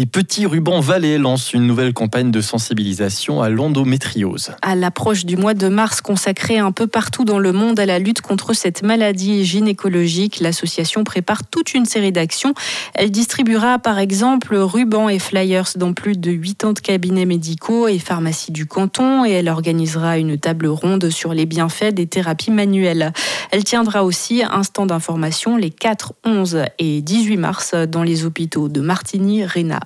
Les petits rubans Valais lancent une nouvelle campagne de sensibilisation à l'endométriose. À l'approche du mois de mars consacré un peu partout dans le monde à la lutte contre cette maladie gynécologique, l'association prépare toute une série d'actions. Elle distribuera par exemple rubans et flyers dans plus de 80 cabinets médicaux et pharmacies du canton et elle organisera une table ronde sur les bienfaits des thérapies manuelles. Elle tiendra aussi un stand d'information les 4, 11 et 18 mars dans les hôpitaux de Martigny, Réna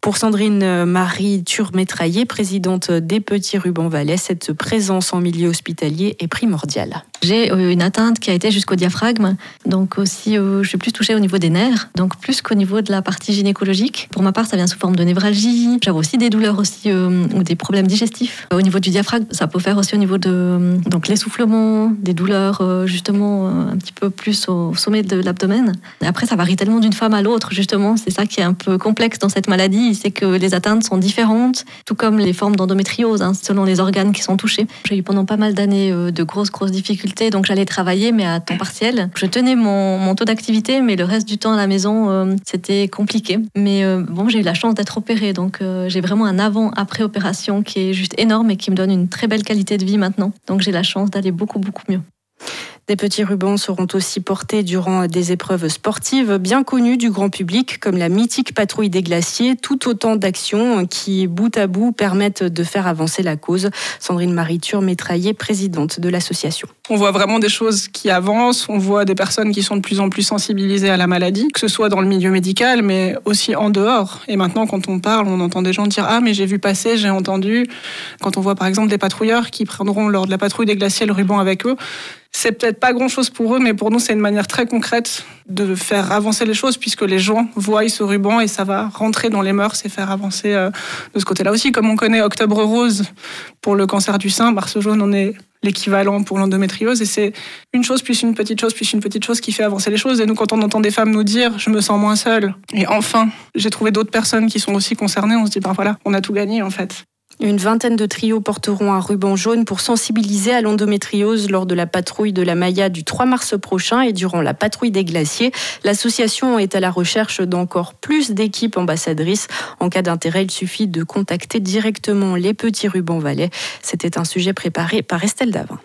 Pour Sandrine Marie Turmétraillé, présidente des Petits Rubans Valais, cette présence en milieu hospitalier est primordiale. J'ai euh, une atteinte qui a été jusqu'au diaphragme, donc aussi euh, je suis plus touchée au niveau des nerfs, donc plus qu'au niveau de la partie gynécologique. Pour ma part, ça vient sous forme de névralgie. J'avais aussi des douleurs aussi euh, ou des problèmes digestifs. Au niveau du diaphragme, ça peut faire aussi au niveau de donc l'essoufflement, des douleurs justement un petit peu plus au sommet de l'abdomen. Après, ça varie tellement d'une femme à l'autre justement. C'est ça qui est un peu complexe dans cette maladie, c'est que les atteintes sont différentes, tout comme les formes d'endométriose hein, selon les organes qui sont touchés. J'ai eu pendant pas mal d'années de grosses grosses difficultés donc j'allais travailler, mais à temps partiel. Je tenais mon, taux d'activité, mais le reste du temps à la maison, euh, c'était compliqué. Mais euh, bon, j'ai eu la chance d'être opérée, donc euh, j'ai vraiment un avant-après opération qui est juste énorme et qui me donne une très belle qualité de vie maintenant. Donc j'ai la chance d'aller beaucoup, beaucoup mieux. Des petits rubans seront aussi portés durant des épreuves sportives bien connues du grand public, comme la mythique patrouille des glaciers, tout autant d'actions qui, bout à bout, permettent de faire avancer la cause. Sandrine Mariture, métraillée, présidente de l'association. On voit vraiment des choses qui avancent, on voit des personnes qui sont de plus en plus sensibilisées à la maladie, que ce soit dans le milieu médical, mais aussi en dehors. Et maintenant, quand on parle, on entend des gens dire Ah, mais j'ai vu passer, j'ai entendu. Quand on voit par exemple des patrouilleurs qui prendront lors de la patrouille des glaciers le ruban avec eux, c'est peut-être pas grand-chose pour eux, mais pour nous, c'est une manière très concrète de faire avancer les choses, puisque les gens voient ce ruban et ça va rentrer dans les mœurs et faire avancer euh, de ce côté-là aussi. Comme on connaît Octobre Rose pour le cancer du sein, Mars Jaune, on est l'équivalent pour l'endométriose. Et c'est une chose, plus une petite chose, plus une petite chose qui fait avancer les choses. Et nous, quand on entend des femmes nous dire « je me sens moins seule », et enfin, j'ai trouvé d'autres personnes qui sont aussi concernées, on se dit « ben voilà, on a tout gagné en fait ». Une vingtaine de trios porteront un ruban jaune pour sensibiliser à l'endométriose lors de la patrouille de la Maya du 3 mars prochain et durant la patrouille des glaciers. L'association est à la recherche d'encore plus d'équipes ambassadrices. En cas d'intérêt, il suffit de contacter directement les petits rubans valais. C'était un sujet préparé par Estelle Davin.